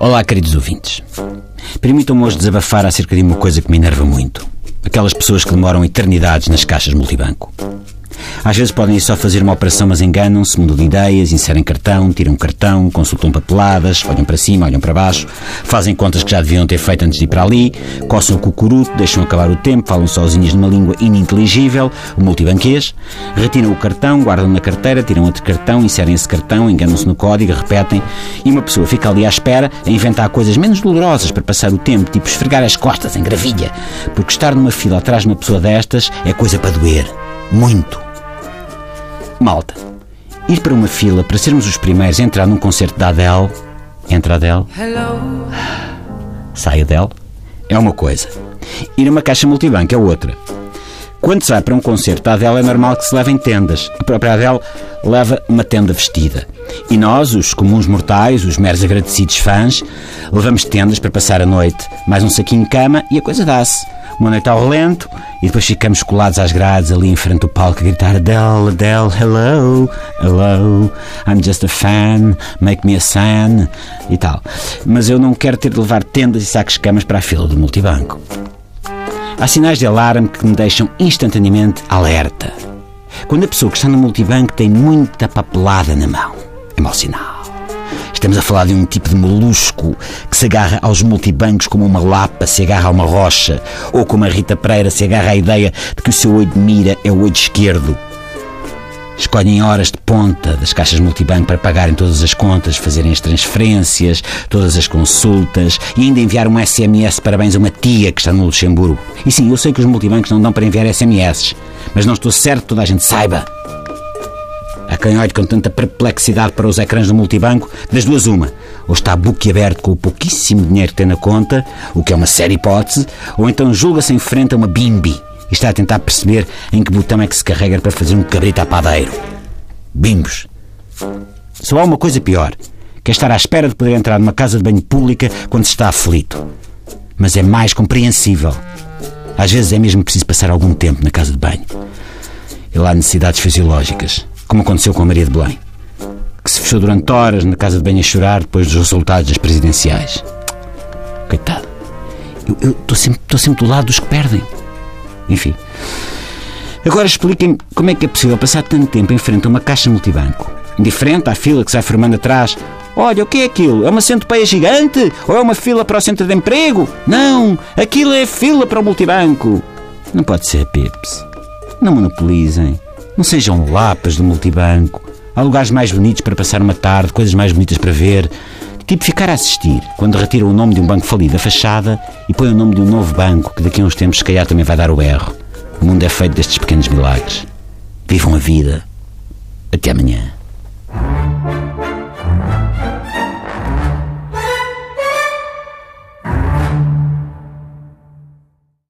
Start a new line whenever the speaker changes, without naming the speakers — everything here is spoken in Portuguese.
Olá, queridos ouvintes. Permitam-me hoje desabafar acerca de uma coisa que me enerva muito. Aquelas pessoas que demoram eternidades nas caixas multibanco. Às vezes podem ir só fazer uma operação, mas enganam-se, mudam de ideias, inserem cartão, tiram cartão, consultam papeladas, olham para cima, olham para baixo, fazem contas que já deviam ter feito antes de ir para ali, coçam o cucuruto, deixam acabar o tempo, falam sozinhos numa língua ininteligível, o multibanquês, retiram o cartão, guardam na carteira, tiram outro cartão, inserem esse cartão, enganam-se no código, repetem, e uma pessoa fica ali à espera a inventar coisas menos dolorosas para passar o tempo, tipo esfregar as costas em gravilha, porque estar numa fila atrás de uma pessoa destas é coisa para doer. Muito. Malta, ir para uma fila para sermos os primeiros a entrar num concerto da Adele, entra Adele, sai a Adele, é uma coisa. Ir a uma caixa multibanco é outra. Quando se vai para um concerto da Adele é normal que se levem tendas. A própria Adele leva uma tenda vestida. E nós, os comuns mortais, os meros agradecidos fãs, levamos tendas para passar a noite. Mais um saquinho de cama e a coisa dá-se uma noite ao relento e depois ficamos colados às grades ali em frente do palco a gritar Adele, Adele, hello, hello, I'm just a fan, make me a fan e tal. Mas eu não quero ter de levar tendas e sacos de camas para a fila do multibanco. Há sinais de alarme que me deixam instantaneamente alerta. Quando a pessoa que está no multibanco tem muita papelada na mão, é mau sinal. Estamos a falar de um tipo de molusco que se agarra aos multibancos como uma lapa se agarra a uma rocha, ou como a Rita Pereira se agarra à ideia de que o seu olho de mira é o olho esquerdo. Escolhem horas de ponta das caixas multibanco para pagarem todas as contas, fazerem as transferências, todas as consultas e ainda enviar um SMS parabéns a uma tia que está no Luxemburgo. E sim, eu sei que os multibancos não dão para enviar SMS, mas não estou certo que toda a gente saiba a quem olhe com tanta perplexidade para os ecrãs do multibanco, das duas uma. Ou está boquiaberto com o pouquíssimo dinheiro que tem na conta, o que é uma séria hipótese, ou então julga-se em frente a uma bimbi e está a tentar perceber em que botão é que se carrega para fazer um cabrito a padeiro. Bimbos. Só há uma coisa pior, que é estar à espera de poder entrar numa casa de banho pública quando se está aflito. Mas é mais compreensível. Às vezes é mesmo preciso passar algum tempo na casa de banho. E lá há necessidades fisiológicas como aconteceu com a Maria de Belém, que se fechou durante horas na casa de banho a chorar depois dos resultados das presidenciais. Coitado. Eu estou sempre, sempre do lado dos que perdem. Enfim. Agora expliquem-me como é que é possível passar tanto tempo em frente a uma caixa multibanco, indiferente à fila que se vai formando atrás. Olha, o que é aquilo? É uma centopeia gigante? Ou é uma fila para o centro de emprego? Não! Aquilo é fila para o multibanco! Não pode ser, Pips. Não monopolizem. Não sejam lapas do multibanco. Há lugares mais bonitos para passar uma tarde, coisas mais bonitas para ver. Tipo ficar a assistir, quando retiram o nome de um banco falido da fachada e põem o nome de um novo banco que daqui a uns tempos se calhar também vai dar o erro. O mundo é feito destes pequenos milagres. Vivam a vida. Até amanhã.